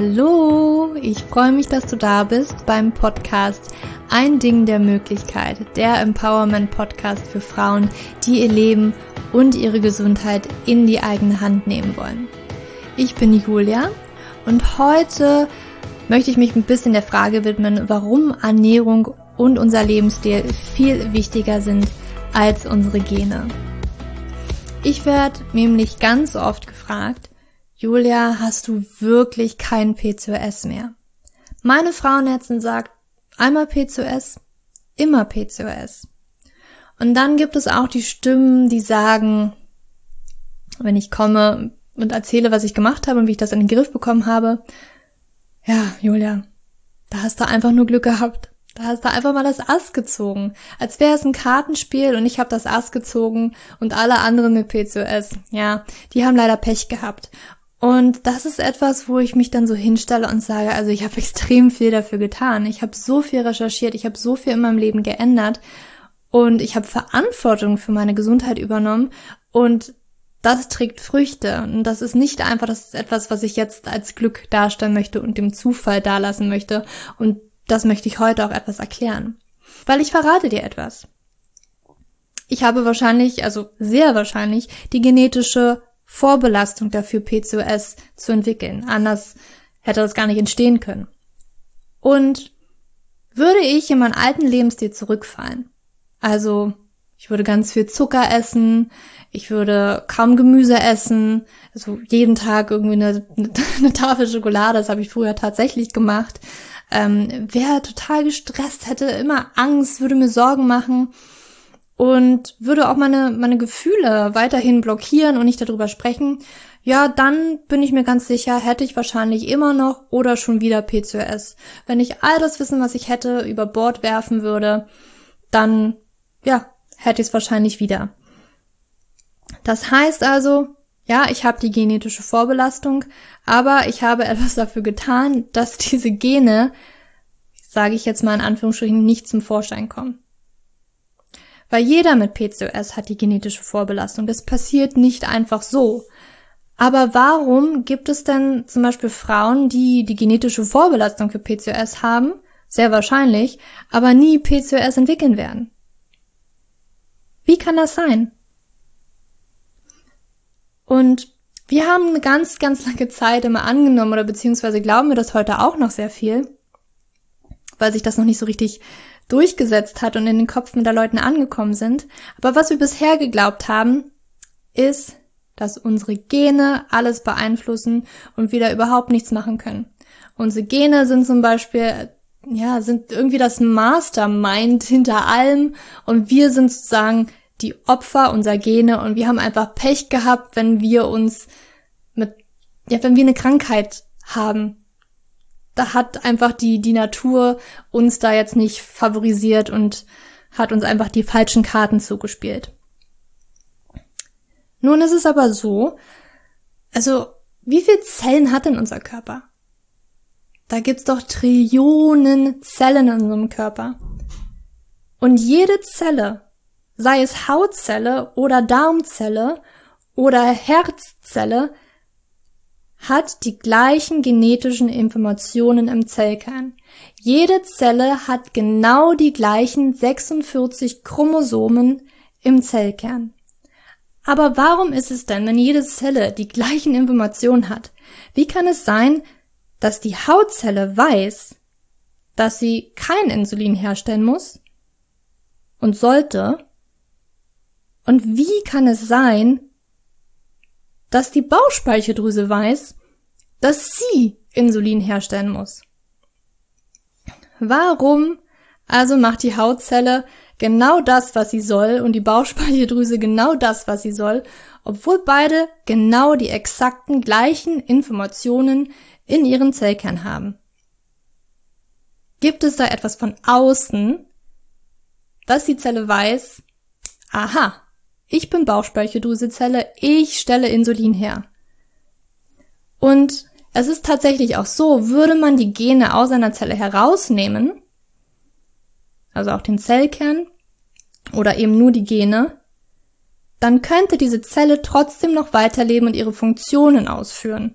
Hallo, ich freue mich, dass du da bist beim Podcast Ein Ding der Möglichkeit, der Empowerment Podcast für Frauen, die ihr Leben und ihre Gesundheit in die eigene Hand nehmen wollen. Ich bin Julia und heute möchte ich mich ein bisschen der Frage widmen, warum Ernährung und unser Lebensstil viel wichtiger sind als unsere Gene. Ich werde nämlich ganz oft gefragt, Julia, hast du wirklich kein P2S mehr? Meine Frauenärztin sagt, einmal P2S, immer P2S. Und dann gibt es auch die Stimmen, die sagen, wenn ich komme und erzähle, was ich gemacht habe und wie ich das in den Griff bekommen habe, ja, Julia, da hast du einfach nur Glück gehabt. Da hast du einfach mal das Ass gezogen. Als wäre es ein Kartenspiel und ich habe das Ass gezogen und alle anderen mit P2S. Ja, die haben leider Pech gehabt. Und das ist etwas, wo ich mich dann so hinstelle und sage, also ich habe extrem viel dafür getan. Ich habe so viel recherchiert, ich habe so viel in meinem Leben geändert und ich habe Verantwortung für meine Gesundheit übernommen und das trägt Früchte. Und das ist nicht einfach, das ist etwas, was ich jetzt als Glück darstellen möchte und dem Zufall dalassen möchte. Und das möchte ich heute auch etwas erklären. Weil ich verrate dir etwas. Ich habe wahrscheinlich, also sehr wahrscheinlich, die genetische Vorbelastung dafür, PCOS zu entwickeln. Anders hätte das gar nicht entstehen können. Und würde ich in meinen alten Lebensstil zurückfallen, also ich würde ganz viel Zucker essen, ich würde kaum Gemüse essen, also jeden Tag irgendwie eine, eine Tafel Schokolade, das habe ich früher tatsächlich gemacht, ähm, wäre total gestresst, hätte immer Angst, würde mir Sorgen machen und würde auch meine, meine Gefühle weiterhin blockieren und nicht darüber sprechen, ja, dann bin ich mir ganz sicher, hätte ich wahrscheinlich immer noch oder schon wieder PCOS. Wenn ich all das Wissen, was ich hätte, über Bord werfen würde, dann, ja, hätte ich es wahrscheinlich wieder. Das heißt also, ja, ich habe die genetische Vorbelastung, aber ich habe etwas dafür getan, dass diese Gene, sage ich jetzt mal in Anführungsstrichen, nicht zum Vorschein kommen. Weil jeder mit PCOS hat die genetische Vorbelastung. Das passiert nicht einfach so. Aber warum gibt es denn zum Beispiel Frauen, die die genetische Vorbelastung für PCOS haben, sehr wahrscheinlich, aber nie PCOS entwickeln werden? Wie kann das sein? Und wir haben eine ganz, ganz lange Zeit immer angenommen oder beziehungsweise glauben wir das heute auch noch sehr viel, weil sich das noch nicht so richtig durchgesetzt hat und in den Köpfen der Leuten angekommen sind. Aber was wir bisher geglaubt haben, ist, dass unsere Gene alles beeinflussen und wir da überhaupt nichts machen können. Unsere Gene sind zum Beispiel, ja, sind irgendwie das Mastermind hinter allem und wir sind sozusagen die Opfer unserer Gene und wir haben einfach Pech gehabt, wenn wir uns mit, ja, wenn wir eine Krankheit haben, da hat einfach die, die Natur uns da jetzt nicht favorisiert und hat uns einfach die falschen Karten zugespielt. Nun ist es aber so, also wie viele Zellen hat denn unser Körper? Da gibt's doch Trillionen Zellen in unserem Körper. Und jede Zelle, sei es Hautzelle oder Darmzelle oder Herzzelle, hat die gleichen genetischen Informationen im Zellkern. Jede Zelle hat genau die gleichen 46 Chromosomen im Zellkern. Aber warum ist es denn, wenn jede Zelle die gleichen Informationen hat? Wie kann es sein, dass die Hautzelle weiß, dass sie kein Insulin herstellen muss und sollte? Und wie kann es sein, dass die Bauchspeicheldrüse weiß, dass sie Insulin herstellen muss. Warum also macht die Hautzelle genau das, was sie soll und die Bauchspeicheldrüse genau das, was sie soll, obwohl beide genau die exakten gleichen Informationen in ihren Zellkern haben? Gibt es da etwas von außen, dass die Zelle weiß, aha, ich bin Bauchspeicheldrüsezelle, ich stelle Insulin her. Und es ist tatsächlich auch so, würde man die Gene aus einer Zelle herausnehmen, also auch den Zellkern oder eben nur die Gene, dann könnte diese Zelle trotzdem noch weiterleben und ihre Funktionen ausführen.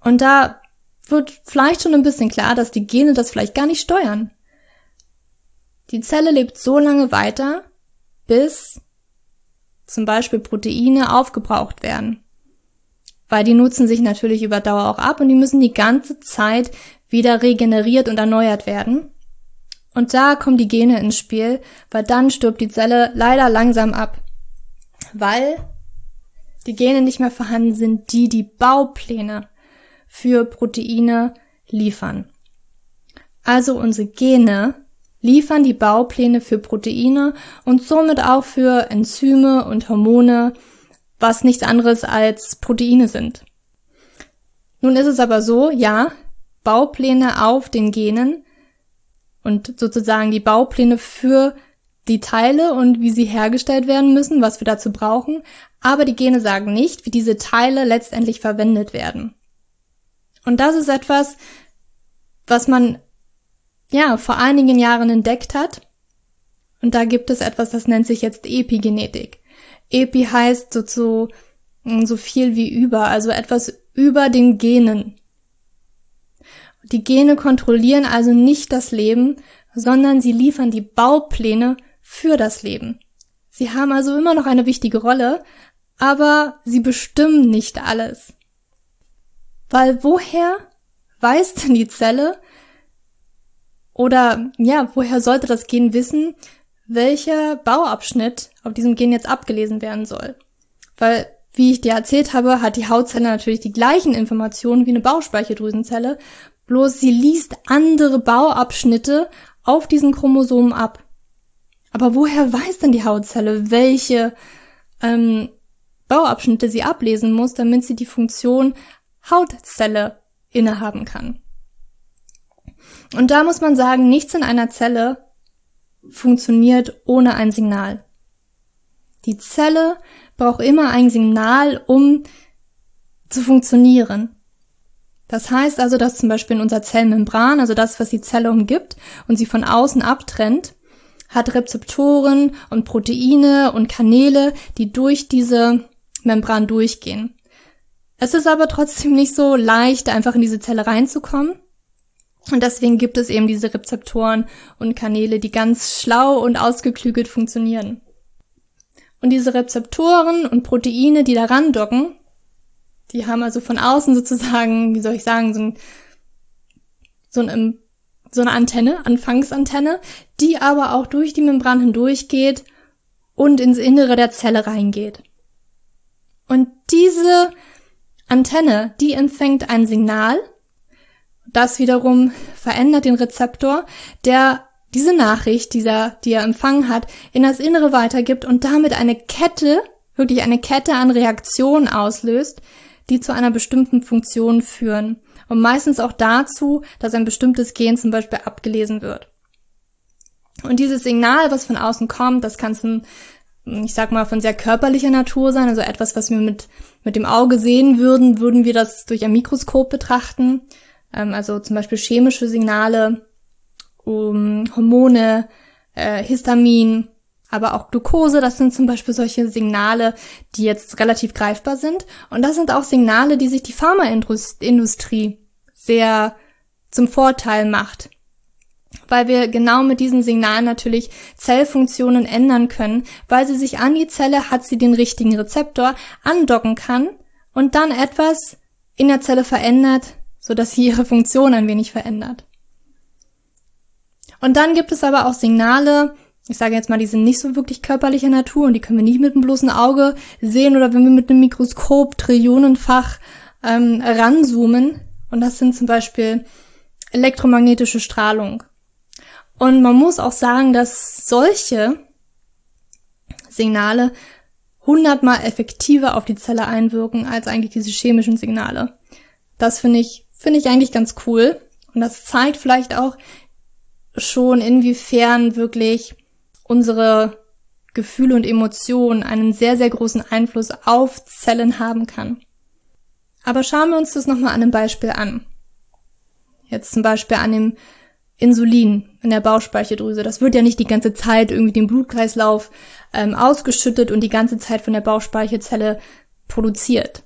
Und da wird vielleicht schon ein bisschen klar, dass die Gene das vielleicht gar nicht steuern. Die Zelle lebt so lange weiter, bis zum Beispiel Proteine aufgebraucht werden. Weil die nutzen sich natürlich über Dauer auch ab und die müssen die ganze Zeit wieder regeneriert und erneuert werden. Und da kommen die Gene ins Spiel, weil dann stirbt die Zelle leider langsam ab. Weil die Gene nicht mehr vorhanden sind, die die Baupläne für Proteine liefern. Also unsere Gene liefern die Baupläne für Proteine und somit auch für Enzyme und Hormone, was nichts anderes als Proteine sind. Nun ist es aber so, ja, Baupläne auf den Genen und sozusagen die Baupläne für die Teile und wie sie hergestellt werden müssen, was wir dazu brauchen, aber die Gene sagen nicht, wie diese Teile letztendlich verwendet werden. Und das ist etwas, was man ja vor einigen Jahren entdeckt hat. Und da gibt es etwas, das nennt sich jetzt Epigenetik. Epi heißt so, so, so viel wie über, also etwas über den Genen. Die Gene kontrollieren also nicht das Leben, sondern sie liefern die Baupläne für das Leben. Sie haben also immer noch eine wichtige Rolle, aber sie bestimmen nicht alles. Weil woher weiß denn die Zelle oder ja, woher sollte das Gen wissen, welcher Bauabschnitt auf diesem Gen jetzt abgelesen werden soll? Weil, wie ich dir erzählt habe, hat die Hautzelle natürlich die gleichen Informationen wie eine Bauspeicheldrüsenzelle, bloß sie liest andere Bauabschnitte auf diesen Chromosomen ab. Aber woher weiß denn die Hautzelle, welche ähm, Bauabschnitte sie ablesen muss, damit sie die Funktion Hautzelle innehaben kann? Und da muss man sagen, nichts in einer Zelle funktioniert ohne ein Signal. Die Zelle braucht immer ein Signal, um zu funktionieren. Das heißt also, dass zum Beispiel in unserer Zellmembran, also das, was die Zelle umgibt und sie von außen abtrennt, hat Rezeptoren und Proteine und Kanäle, die durch diese Membran durchgehen. Es ist aber trotzdem nicht so leicht, einfach in diese Zelle reinzukommen. Und deswegen gibt es eben diese Rezeptoren und Kanäle, die ganz schlau und ausgeklügelt funktionieren. Und diese Rezeptoren und Proteine, die daran docken, die haben also von außen sozusagen, wie soll ich sagen, so ein, so ein so eine Antenne, Anfangsantenne, die aber auch durch die Membran hindurchgeht und ins Innere der Zelle reingeht. Und diese Antenne, die empfängt ein Signal, das wiederum verändert den Rezeptor, der diese Nachricht, dieser, die er empfangen hat, in das Innere weitergibt und damit eine Kette, wirklich eine Kette an Reaktionen auslöst, die zu einer bestimmten Funktion führen und meistens auch dazu, dass ein bestimmtes Gen zum Beispiel abgelesen wird. Und dieses Signal, was von außen kommt, das kann ein, ich sag mal, von sehr körperlicher Natur sein, also etwas, was wir mit, mit dem Auge sehen würden, würden wir das durch ein Mikroskop betrachten. Ähm, also zum Beispiel chemische Signale, um Hormone, äh, Histamin, aber auch Glucose, das sind zum Beispiel solche Signale, die jetzt relativ greifbar sind. Und das sind auch Signale, die sich die Pharmaindustrie sehr zum Vorteil macht. Weil wir genau mit diesen Signalen natürlich Zellfunktionen ändern können, weil sie sich an die Zelle hat sie den richtigen Rezeptor andocken kann und dann etwas in der Zelle verändert, so dass sie ihre Funktion ein wenig verändert. Und dann gibt es aber auch Signale, ich sage jetzt mal, die sind nicht so wirklich körperlicher Natur und die können wir nicht mit dem bloßen Auge sehen oder wenn wir mit einem Mikroskop trillionenfach ähm, ranzoomen. Und das sind zum Beispiel elektromagnetische Strahlung. Und man muss auch sagen, dass solche Signale hundertmal effektiver auf die Zelle einwirken als eigentlich diese chemischen Signale. Das finde ich, finde ich eigentlich ganz cool. Und das zeigt vielleicht auch schon, inwiefern wirklich unsere Gefühle und Emotionen einen sehr, sehr großen Einfluss auf Zellen haben kann. Aber schauen wir uns das nochmal an einem Beispiel an. Jetzt zum Beispiel an dem Insulin in der Bauchspeicheldrüse. Das wird ja nicht die ganze Zeit irgendwie den Blutkreislauf ähm, ausgeschüttet und die ganze Zeit von der Bauchspeicherzelle produziert,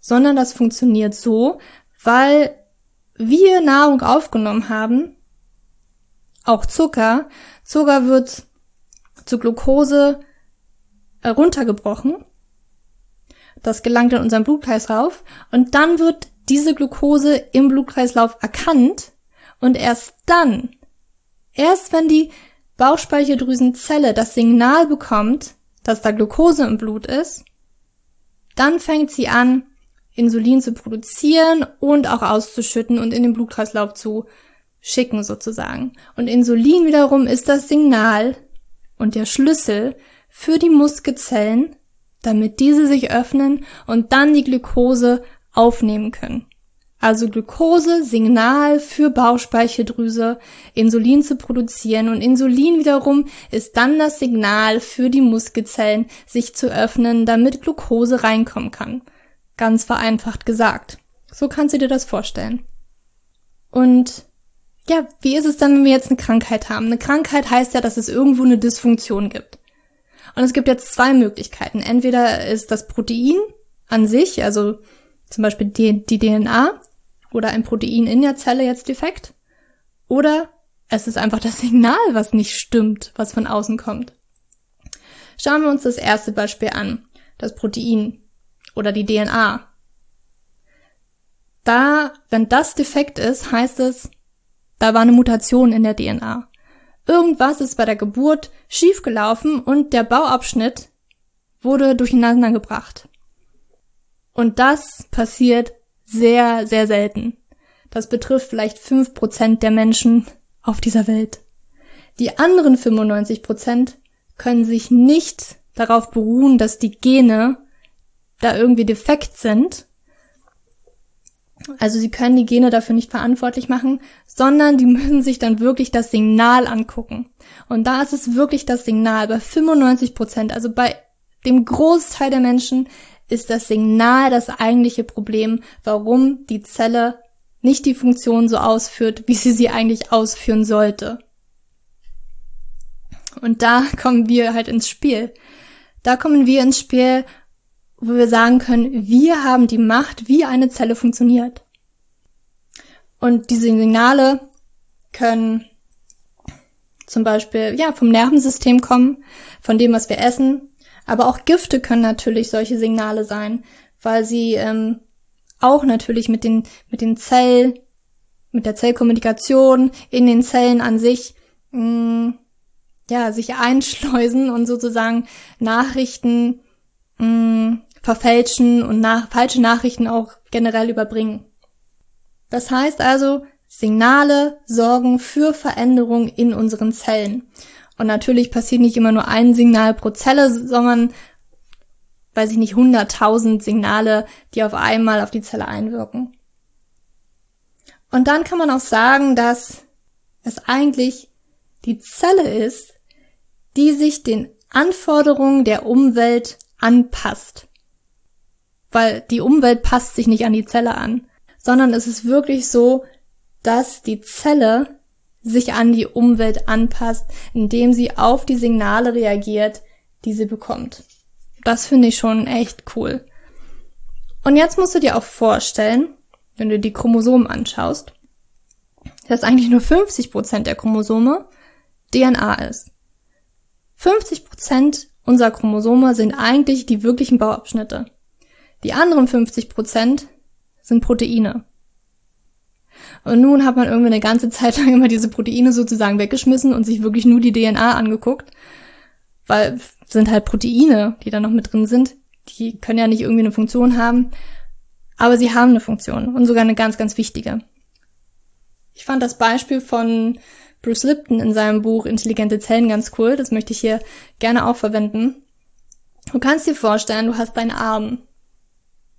sondern das funktioniert so, weil wir Nahrung aufgenommen haben, auch Zucker, Zucker wird zu Glucose runtergebrochen. Das gelangt in unseren Blutkreislauf. Und dann wird diese Glucose im Blutkreislauf erkannt. Und erst dann, erst wenn die Bauchspeicheldrüsenzelle das Signal bekommt, dass da Glucose im Blut ist, dann fängt sie an, Insulin zu produzieren und auch auszuschütten und in den Blutkreislauf zu schicken sozusagen. Und Insulin wiederum ist das Signal und der Schlüssel für die Muskelzellen, damit diese sich öffnen und dann die Glucose aufnehmen können. Also Glucose, Signal für Bauchspeicheldrüse, Insulin zu produzieren und Insulin wiederum ist dann das Signal für die Muskelzellen, sich zu öffnen, damit Glucose reinkommen kann. Ganz vereinfacht gesagt. So kannst du dir das vorstellen. Und ja, wie ist es dann, wenn wir jetzt eine Krankheit haben? Eine Krankheit heißt ja, dass es irgendwo eine Dysfunktion gibt. Und es gibt jetzt zwei Möglichkeiten. Entweder ist das Protein an sich, also zum Beispiel die, die DNA oder ein Protein in der Zelle jetzt defekt, oder es ist einfach das Signal, was nicht stimmt, was von außen kommt. Schauen wir uns das erste Beispiel an, das Protein oder die DNA. Da, wenn das defekt ist, heißt es, da war eine Mutation in der DNA. Irgendwas ist bei der Geburt schiefgelaufen und der Bauabschnitt wurde durcheinander gebracht. Und das passiert sehr, sehr selten. Das betrifft vielleicht fünf Prozent der Menschen auf dieser Welt. Die anderen 95 Prozent können sich nicht darauf beruhen, dass die Gene da irgendwie defekt sind. Also sie können die Gene dafür nicht verantwortlich machen, sondern die müssen sich dann wirklich das Signal angucken. Und da ist es wirklich das Signal bei 95 Prozent, also bei dem Großteil der Menschen ist das Signal das eigentliche Problem, warum die Zelle nicht die Funktion so ausführt, wie sie sie eigentlich ausführen sollte. Und da kommen wir halt ins Spiel. Da kommen wir ins Spiel, wo wir sagen können, wir haben die Macht, wie eine Zelle funktioniert. Und diese Signale können zum Beispiel ja vom Nervensystem kommen, von dem, was wir essen, aber auch Gifte können natürlich solche Signale sein, weil sie ähm, auch natürlich mit den mit den Zell mit der Zellkommunikation in den Zellen an sich mh, mm, ja sich einschleusen und sozusagen Nachrichten mh, mm, verfälschen und nach, falsche Nachrichten auch generell überbringen. Das heißt also, Signale sorgen für Veränderung in unseren Zellen. Und natürlich passiert nicht immer nur ein Signal pro Zelle, sondern, weiß ich nicht, hunderttausend Signale, die auf einmal auf die Zelle einwirken. Und dann kann man auch sagen, dass es eigentlich die Zelle ist, die sich den Anforderungen der Umwelt anpasst weil die Umwelt passt sich nicht an die Zelle an, sondern es ist wirklich so, dass die Zelle sich an die Umwelt anpasst, indem sie auf die Signale reagiert, die sie bekommt. Das finde ich schon echt cool. Und jetzt musst du dir auch vorstellen, wenn du die Chromosomen anschaust, dass eigentlich nur 50 Prozent der Chromosome DNA ist. 50 Prozent unserer Chromosome sind eigentlich die wirklichen Bauabschnitte. Die anderen 50 Prozent sind Proteine. Und nun hat man irgendwie eine ganze Zeit lang immer diese Proteine sozusagen weggeschmissen und sich wirklich nur die DNA angeguckt, weil sind halt Proteine, die da noch mit drin sind. Die können ja nicht irgendwie eine Funktion haben, aber sie haben eine Funktion und sogar eine ganz, ganz wichtige. Ich fand das Beispiel von Bruce Lipton in seinem Buch Intelligente Zellen ganz cool. Das möchte ich hier gerne auch verwenden. Du kannst dir vorstellen, du hast deinen Arm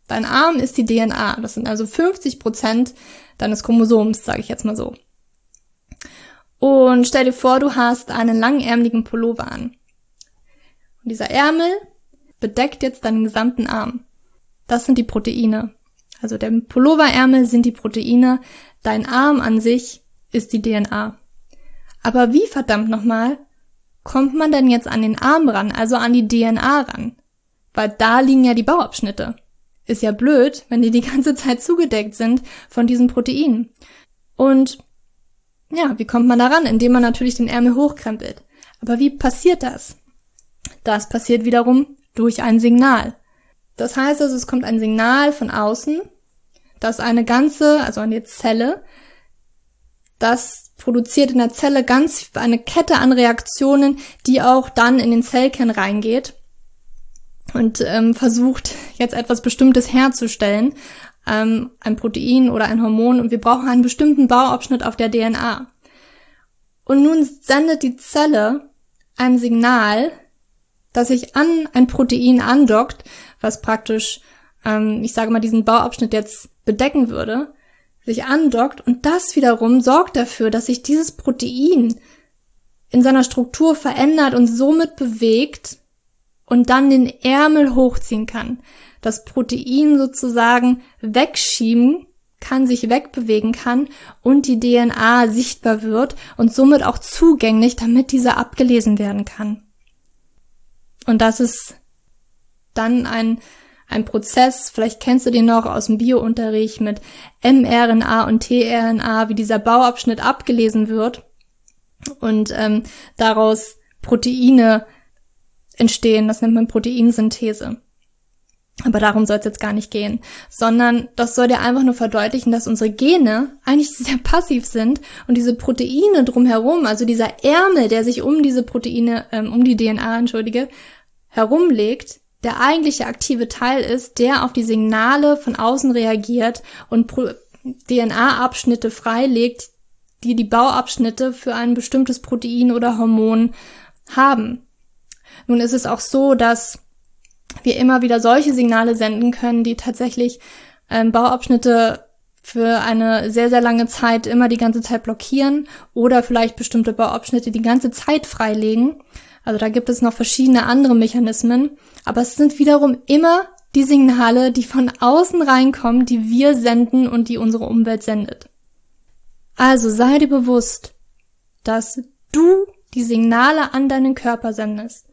Dein Arm ist die DNA. Das sind also 50 Prozent deines Chromosoms, sage ich jetzt mal so. Und stell dir vor, du hast einen langärmeligen Pullover an. Und dieser Ärmel bedeckt jetzt deinen gesamten Arm. Das sind die Proteine. Also der Pulloverärmel sind die Proteine, dein Arm an sich ist die DNA. Aber wie verdammt nochmal kommt man denn jetzt an den Arm ran, also an die DNA ran? Weil da liegen ja die Bauabschnitte. Ist ja blöd, wenn die die ganze Zeit zugedeckt sind von diesen Proteinen. Und ja, wie kommt man daran? Indem man natürlich den Ärmel hochkrempelt. Aber wie passiert das? Das passiert wiederum durch ein Signal. Das heißt also, es kommt ein Signal von außen, dass eine ganze, also eine Zelle, das produziert in der Zelle ganz eine Kette an Reaktionen, die auch dann in den Zellkern reingeht und ähm, versucht jetzt etwas Bestimmtes herzustellen, ähm, ein Protein oder ein Hormon und wir brauchen einen bestimmten Bauabschnitt auf der DNA. Und nun sendet die Zelle ein Signal, das sich an ein Protein andockt, was praktisch, ähm, ich sage mal, diesen Bauabschnitt jetzt bedecken würde, sich andockt und das wiederum sorgt dafür, dass sich dieses Protein in seiner Struktur verändert und somit bewegt und dann den Ärmel hochziehen kann. Das Protein sozusagen wegschieben kann, sich wegbewegen kann und die DNA sichtbar wird und somit auch zugänglich, damit diese abgelesen werden kann. Und das ist dann ein, ein Prozess, vielleicht kennst du den noch aus dem Biounterricht mit mRNA und tRNA, wie dieser Bauabschnitt abgelesen wird und ähm, daraus Proteine entstehen. Das nennt man Proteinsynthese. Aber darum soll es jetzt gar nicht gehen, sondern das soll dir einfach nur verdeutlichen, dass unsere Gene eigentlich sehr passiv sind und diese Proteine drumherum, also dieser Ärmel, der sich um diese Proteine, ähm, um die DNA, entschuldige, herumlegt, der eigentliche aktive Teil ist, der auf die Signale von außen reagiert und DNA-Abschnitte freilegt, die die Bauabschnitte für ein bestimmtes Protein oder Hormon haben. Nun ist es auch so, dass wir immer wieder solche Signale senden können, die tatsächlich ähm, Bauabschnitte für eine sehr, sehr lange Zeit immer die ganze Zeit blockieren oder vielleicht bestimmte Bauabschnitte die ganze Zeit freilegen. Also da gibt es noch verschiedene andere Mechanismen, aber es sind wiederum immer die Signale, die von außen reinkommen, die wir senden und die unsere Umwelt sendet. Also sei dir bewusst, dass du die Signale an deinen Körper sendest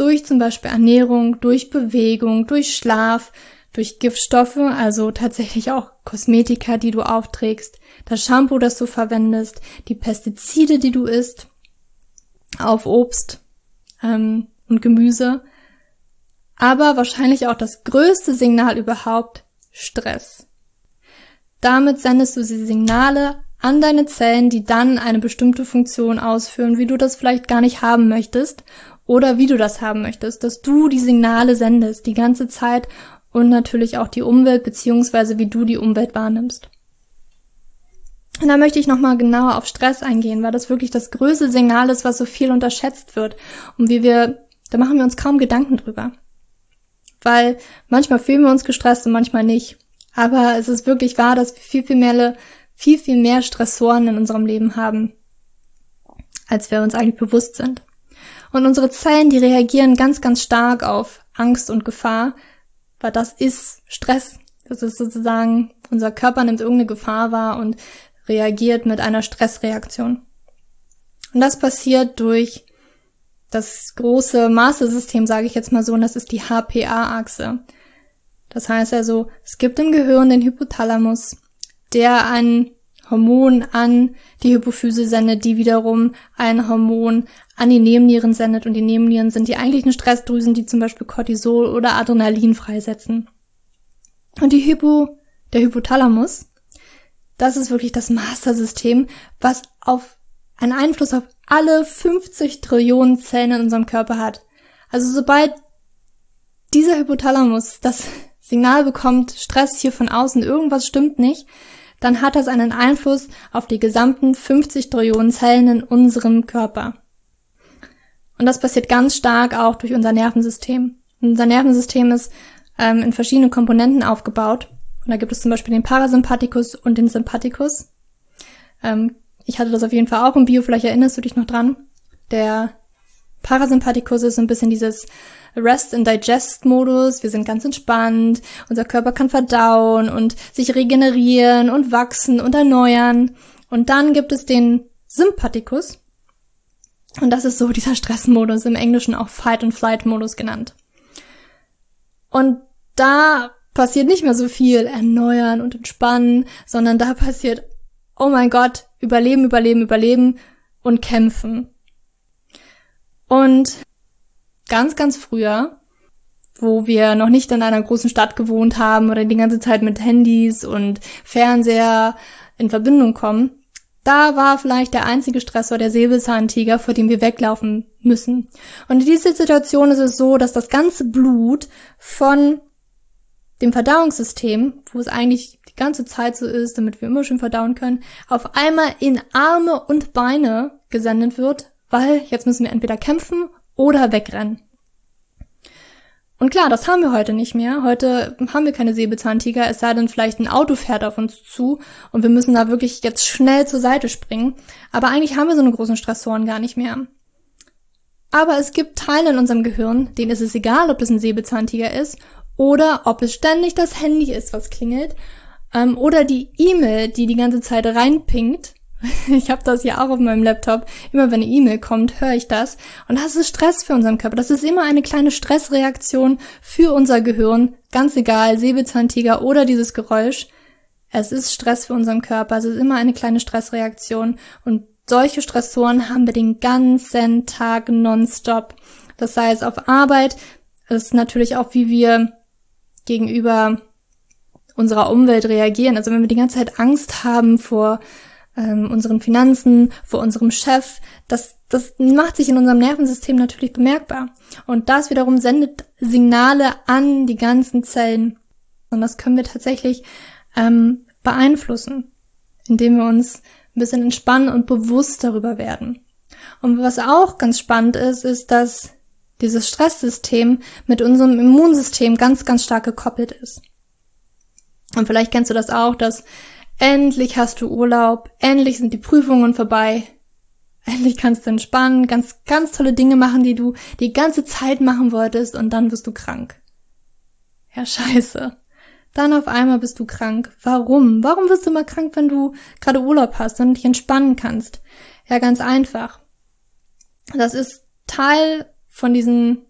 durch zum Beispiel Ernährung, durch Bewegung, durch Schlaf, durch Giftstoffe, also tatsächlich auch Kosmetika, die du aufträgst, das Shampoo, das du verwendest, die Pestizide, die du isst, auf Obst ähm, und Gemüse, aber wahrscheinlich auch das größte Signal überhaupt, Stress. Damit sendest du die Signale an deine Zellen, die dann eine bestimmte Funktion ausführen, wie du das vielleicht gar nicht haben möchtest oder wie du das haben möchtest, dass du die Signale sendest die ganze Zeit und natürlich auch die Umwelt beziehungsweise wie du die Umwelt wahrnimmst. Und da möchte ich nochmal genauer auf Stress eingehen, weil das wirklich das größte Signal ist, was so viel unterschätzt wird und wie wir, da machen wir uns kaum Gedanken drüber. Weil manchmal fühlen wir uns gestresst und manchmal nicht. Aber es ist wirklich wahr, dass wir viel, viel mehr, viel, viel mehr Stressoren in unserem Leben haben, als wir uns eigentlich bewusst sind. Und unsere Zellen, die reagieren ganz, ganz stark auf Angst und Gefahr, weil das ist Stress. Das ist sozusagen, unser Körper nimmt irgendeine Gefahr wahr und reagiert mit einer Stressreaktion. Und das passiert durch das große Mastersystem, sage ich jetzt mal so, und das ist die HPA-Achse. Das heißt also, es gibt im Gehirn den Hypothalamus, der ein Hormon an die Hypophyse sendet, die wiederum ein Hormon an die Nebennieren sendet und die Nebennieren sind die eigentlichen Stressdrüsen, die zum Beispiel Cortisol oder Adrenalin freisetzen. Und die Hypo, der Hypothalamus, das ist wirklich das Mastersystem, was auf einen Einfluss auf alle 50 Trillionen Zellen in unserem Körper hat. Also sobald dieser Hypothalamus das Signal bekommt, Stress hier von außen, irgendwas stimmt nicht, dann hat das einen Einfluss auf die gesamten 50 Trillionen Zellen in unserem Körper. Und das passiert ganz stark auch durch unser Nervensystem. Unser Nervensystem ist ähm, in verschiedene Komponenten aufgebaut. Und da gibt es zum Beispiel den Parasympathikus und den Sympathikus. Ähm, ich hatte das auf jeden Fall auch im Bio, vielleicht erinnerst du dich noch dran. Der Parasympathikus ist ein bisschen dieses Rest and Digest Modus. Wir sind ganz entspannt. Unser Körper kann verdauen und sich regenerieren und wachsen und erneuern. Und dann gibt es den Sympathikus. Und das ist so dieser Stressmodus, im Englischen auch Fight and Flight Modus genannt. Und da passiert nicht mehr so viel erneuern und entspannen, sondern da passiert, oh mein Gott, überleben, überleben, überleben und kämpfen. Und ganz, ganz früher, wo wir noch nicht in einer großen Stadt gewohnt haben oder die ganze Zeit mit Handys und Fernseher in Verbindung kommen, da war vielleicht der einzige Stressor der Säbelzahntiger, vor dem wir weglaufen müssen. Und in dieser Situation ist es so, dass das ganze Blut von dem Verdauungssystem, wo es eigentlich die ganze Zeit so ist, damit wir immer schön verdauen können, auf einmal in Arme und Beine gesendet wird, weil jetzt müssen wir entweder kämpfen oder wegrennen. Und klar, das haben wir heute nicht mehr. Heute haben wir keine Säbelzahntiger, es sei denn vielleicht ein Auto fährt auf uns zu und wir müssen da wirklich jetzt schnell zur Seite springen. Aber eigentlich haben wir so eine großen Stressoren gar nicht mehr. Aber es gibt Teile in unserem Gehirn, denen ist es egal, ob es ein Säbelzahntiger ist oder ob es ständig das Handy ist, was klingelt ähm, oder die E-Mail, die die ganze Zeit reinpingt Ich habe das ja auch auf meinem Laptop. Immer wenn eine E-Mail kommt, höre ich das. Und das ist Stress für unseren Körper. Das ist immer eine kleine Stressreaktion für unser Gehirn. Ganz egal, Säbelzahntiger oder dieses Geräusch. Es ist Stress für unseren Körper. Es ist immer eine kleine Stressreaktion. Und solche Stressoren haben wir den ganzen Tag nonstop. Das sei es auf Arbeit. Ist natürlich auch, wie wir gegenüber unserer Umwelt reagieren. Also wenn wir die ganze Zeit Angst haben vor ähm, unseren Finanzen, vor unserem Chef. Das, das macht sich in unserem Nervensystem natürlich bemerkbar. Und das wiederum sendet Signale an die ganzen Zellen. Und das können wir tatsächlich ähm, beeinflussen, indem wir uns ein bisschen entspannen und bewusst darüber werden. Und was auch ganz spannend ist, ist, dass dieses Stresssystem mit unserem Immunsystem ganz, ganz stark gekoppelt ist. Und vielleicht kennst du das auch, dass Endlich hast du Urlaub, endlich sind die Prüfungen vorbei, endlich kannst du entspannen, ganz, ganz tolle Dinge machen, die du die ganze Zeit machen wolltest und dann wirst du krank. Ja, scheiße. Dann auf einmal bist du krank. Warum? Warum wirst du mal krank, wenn du gerade Urlaub hast und dich entspannen kannst? Ja, ganz einfach. Das ist Teil von diesen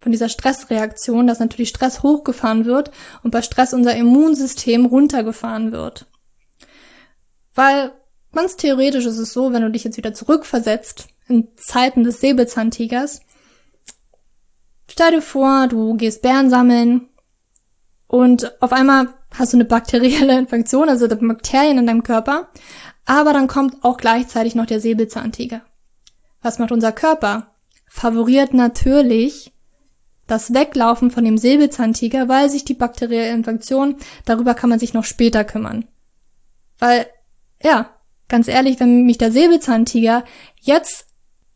von dieser Stressreaktion, dass natürlich Stress hochgefahren wird und bei Stress unser Immunsystem runtergefahren wird. Weil ganz theoretisch ist es so, wenn du dich jetzt wieder zurückversetzt in Zeiten des Säbelzahntigers, stell dir vor, du gehst Bären sammeln und auf einmal hast du eine bakterielle Infektion, also Bakterien in deinem Körper, aber dann kommt auch gleichzeitig noch der Säbelzahntiger. Was macht unser Körper? Favoriert natürlich das Weglaufen von dem Säbelzahntiger, weil sich die bakterielle Infektion, darüber kann man sich noch später kümmern. Weil ja, ganz ehrlich, wenn mich der Säbelzahntiger jetzt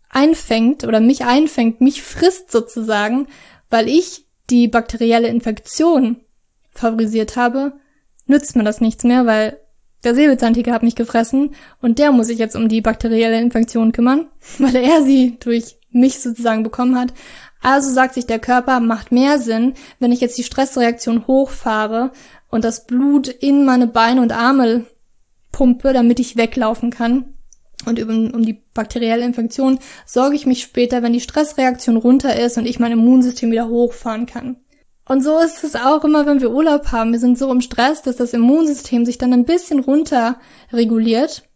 einfängt oder mich einfängt, mich frisst sozusagen, weil ich die bakterielle Infektion favorisiert habe, nützt mir das nichts mehr, weil der Säbelzahntiger hat mich gefressen und der muss sich jetzt um die bakterielle Infektion kümmern, weil er sie durch mich sozusagen bekommen hat. Also sagt sich der Körper, macht mehr Sinn, wenn ich jetzt die Stressreaktion hochfahre und das Blut in meine Beine und Arme pumpe, damit ich weglaufen kann. Und um, um die bakterielle Infektion sorge ich mich später, wenn die Stressreaktion runter ist und ich mein Immunsystem wieder hochfahren kann. Und so ist es auch immer, wenn wir Urlaub haben. Wir sind so im Stress, dass das Immunsystem sich dann ein bisschen runter reguliert.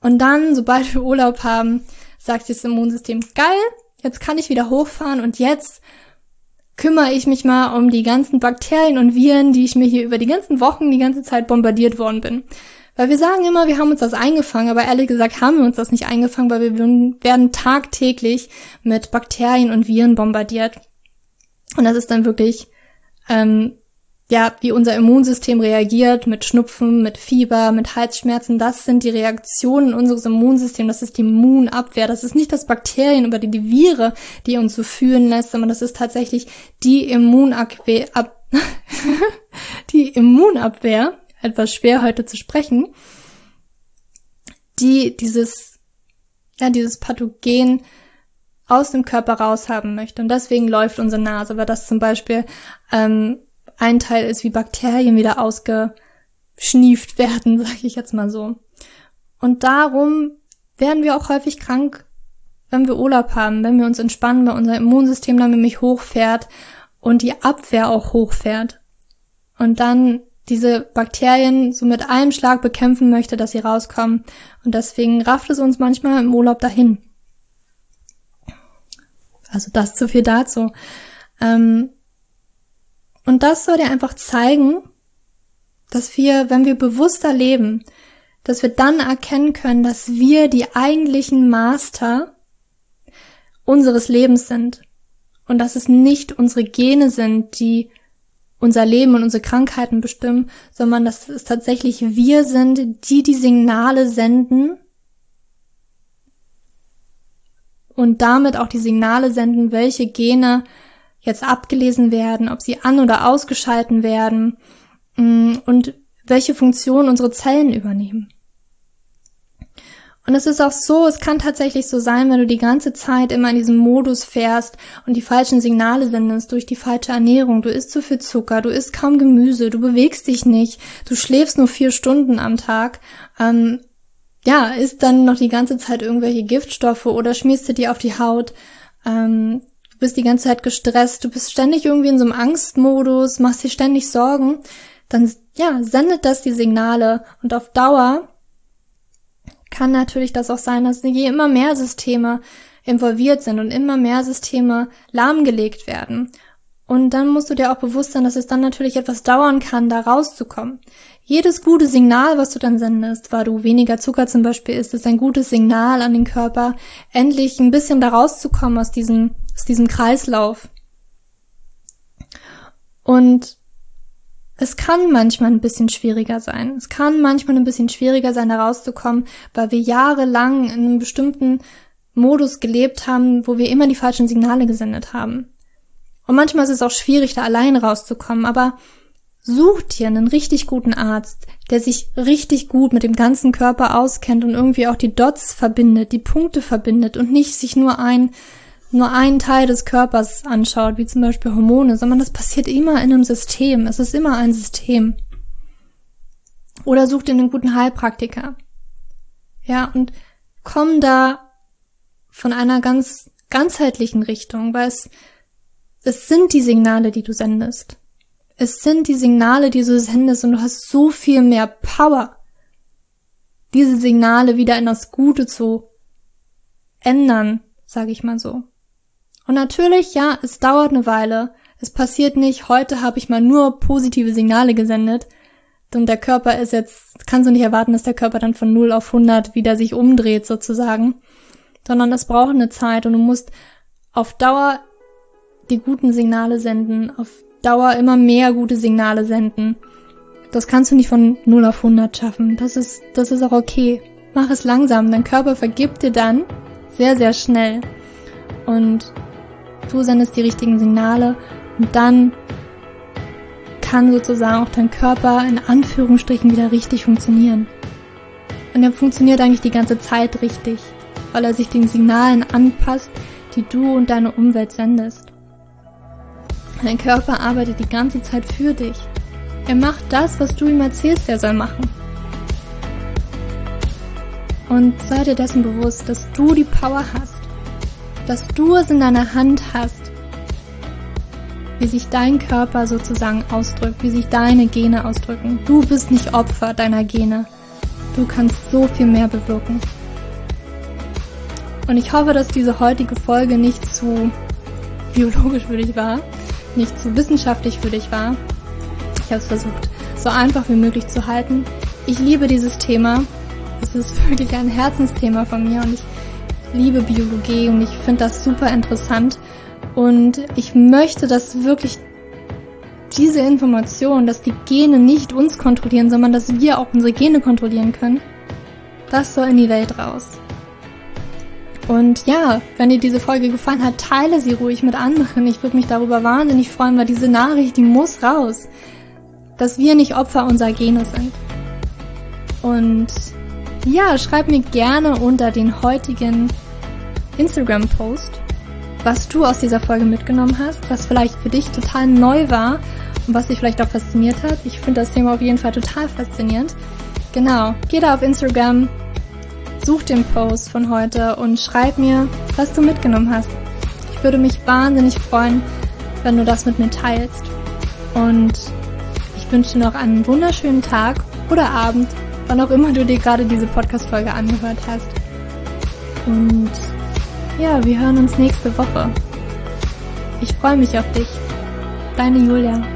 Und dann, sobald wir Urlaub haben, sagt das Immunsystem, geil, jetzt kann ich wieder hochfahren und jetzt kümmere ich mich mal um die ganzen Bakterien und Viren, die ich mir hier über die ganzen Wochen die ganze Zeit bombardiert worden bin. Weil wir sagen immer, wir haben uns das eingefangen, aber ehrlich gesagt haben wir uns das nicht eingefangen, weil wir werden tagtäglich mit Bakterien und Viren bombardiert. Und das ist dann wirklich, ähm, ja, wie unser Immunsystem reagiert mit Schnupfen, mit Fieber, mit Halsschmerzen. Das sind die Reaktionen unseres Immunsystems. Das ist die Immunabwehr. Das ist nicht das Bakterien oder die, Viren, die uns so fühlen lässt, sondern das ist tatsächlich die Immunabwehr, ab, die Immunabwehr, etwas schwer heute zu sprechen, die dieses, ja, dieses Pathogen aus dem Körper raushaben möchte. Und deswegen läuft unsere Nase, weil das zum Beispiel ähm, ein Teil ist, wie Bakterien wieder ausgeschnieft werden, sage ich jetzt mal so. Und darum werden wir auch häufig krank, wenn wir Urlaub haben, wenn wir uns entspannen, weil unser Immunsystem dann nämlich hochfährt und die Abwehr auch hochfährt. Und dann diese Bakterien so mit einem Schlag bekämpfen möchte, dass sie rauskommen. Und deswegen rafft es uns manchmal im Urlaub dahin. Also das zu viel dazu. Ähm, und das soll dir einfach zeigen, dass wir, wenn wir bewusster leben, dass wir dann erkennen können, dass wir die eigentlichen Master unseres Lebens sind. Und dass es nicht unsere Gene sind, die unser Leben und unsere Krankheiten bestimmen, sondern dass es tatsächlich wir sind, die die Signale senden und damit auch die Signale senden, welche Gene jetzt abgelesen werden, ob sie an- oder ausgeschalten werden mm, und welche Funktion unsere Zellen übernehmen. Und es ist auch so, es kann tatsächlich so sein, wenn du die ganze Zeit immer in diesem Modus fährst und die falschen Signale sendest durch die falsche Ernährung. Du isst zu viel Zucker, du isst kaum Gemüse, du bewegst dich nicht, du schläfst nur vier Stunden am Tag. Ähm, ja, isst dann noch die ganze Zeit irgendwelche Giftstoffe oder schmierst du dir auf die Haut. Ähm, du bist die ganze Zeit gestresst, du bist ständig irgendwie in so einem Angstmodus, machst dir ständig Sorgen. Dann, ja, sendet das die Signale und auf Dauer kann natürlich das auch sein, dass je immer mehr Systeme involviert sind und immer mehr Systeme lahmgelegt werden. Und dann musst du dir auch bewusst sein, dass es dann natürlich etwas dauern kann, da rauszukommen. Jedes gute Signal, was du dann sendest, weil du weniger Zucker zum Beispiel isst, ist ein gutes Signal an den Körper, endlich ein bisschen da rauszukommen aus diesem, aus diesem Kreislauf. Und es kann manchmal ein bisschen schwieriger sein. Es kann manchmal ein bisschen schwieriger sein, da rauszukommen, weil wir jahrelang in einem bestimmten Modus gelebt haben, wo wir immer die falschen Signale gesendet haben. Und manchmal ist es auch schwierig, da allein rauszukommen, aber such dir einen richtig guten Arzt, der sich richtig gut mit dem ganzen Körper auskennt und irgendwie auch die Dots verbindet, die Punkte verbindet und nicht sich nur ein nur einen Teil des Körpers anschaut, wie zum Beispiel Hormone, sondern das passiert immer in einem System. Es ist immer ein System. Oder such dir einen guten Heilpraktiker. Ja, und komm da von einer ganz ganzheitlichen Richtung, weil es, es sind die Signale, die du sendest. Es sind die Signale, die du sendest und du hast so viel mehr Power, diese Signale wieder in das Gute zu ändern, sage ich mal so. Und natürlich, ja, es dauert eine Weile. Es passiert nicht, heute habe ich mal nur positive Signale gesendet. Und der Körper ist jetzt, kannst du nicht erwarten, dass der Körper dann von 0 auf 100 wieder sich umdreht sozusagen. Sondern es braucht eine Zeit und du musst auf Dauer die guten Signale senden, auf Dauer immer mehr gute Signale senden. Das kannst du nicht von 0 auf 100 schaffen. Das ist, das ist auch okay. Mach es langsam. Dein Körper vergibt dir dann sehr, sehr schnell. Und du sendest die richtigen Signale und dann kann sozusagen auch dein Körper in Anführungsstrichen wieder richtig funktionieren. Und er funktioniert eigentlich die ganze Zeit richtig, weil er sich den Signalen anpasst, die du und deine Umwelt sendest. Dein Körper arbeitet die ganze Zeit für dich. Er macht das, was du ihm erzählst, er soll machen. Und sei dir dessen bewusst, dass du die Power hast, dass du es in deiner Hand hast, wie sich dein Körper sozusagen ausdrückt, wie sich deine Gene ausdrücken. Du bist nicht Opfer deiner Gene. Du kannst so viel mehr bewirken. Und ich hoffe, dass diese heutige Folge nicht zu biologisch für dich war, nicht zu wissenschaftlich für dich war. Ich habe es versucht, so einfach wie möglich zu halten. Ich liebe dieses Thema. Es ist wirklich ein Herzensthema von mir und ich liebe Biologie und ich finde das super interessant. Und ich möchte, dass wirklich diese Information, dass die Gene nicht uns kontrollieren, sondern dass wir auch unsere Gene kontrollieren können, das soll in die Welt raus. Und ja, wenn dir diese Folge gefallen hat, teile sie ruhig mit anderen. Ich würde mich darüber wahnsinnig freuen, weil diese Nachricht, die muss raus. Dass wir nicht Opfer unserer Gene sind. Und ja, schreib mir gerne unter den heutigen Instagram-Post, was du aus dieser Folge mitgenommen hast, was vielleicht für dich total neu war und was dich vielleicht auch fasziniert hat. Ich finde das Thema auf jeden Fall total faszinierend. Genau, geh da auf Instagram, such den Post von heute und schreib mir, was du mitgenommen hast. Ich würde mich wahnsinnig freuen, wenn du das mit mir teilst. Und ich wünsche dir noch einen wunderschönen Tag oder Abend, wann auch immer du dir gerade diese Podcast-Folge angehört hast. Und ja, wir hören uns nächste Woche. Ich freue mich auf dich. Deine Julia.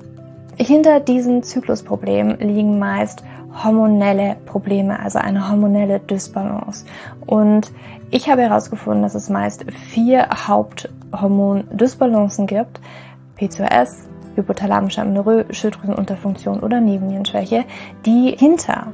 hinter diesen Zyklusproblemen liegen meist hormonelle Probleme, also eine hormonelle Dysbalance. Und ich habe herausgefunden, dass es meist vier Haupthormon-Dysbalancen gibt. PCOS, hypothalamische Amenorrhoe, Schilddrüsenunterfunktion oder Nebennierenschwäche, die hinter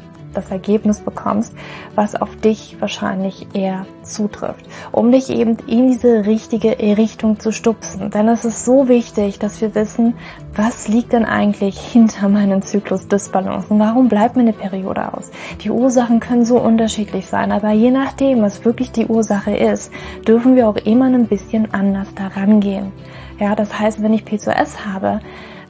das Ergebnis bekommst, was auf dich wahrscheinlich eher zutrifft, um dich eben in diese richtige Richtung zu stupsen. Denn es ist so wichtig, dass wir wissen, was liegt denn eigentlich hinter meinem Zyklus Dysbalance und warum bleibt mir eine Periode aus? Die Ursachen können so unterschiedlich sein, aber je nachdem, was wirklich die Ursache ist, dürfen wir auch immer ein bisschen anders daran gehen. Ja, das heißt, wenn ich PCOS habe,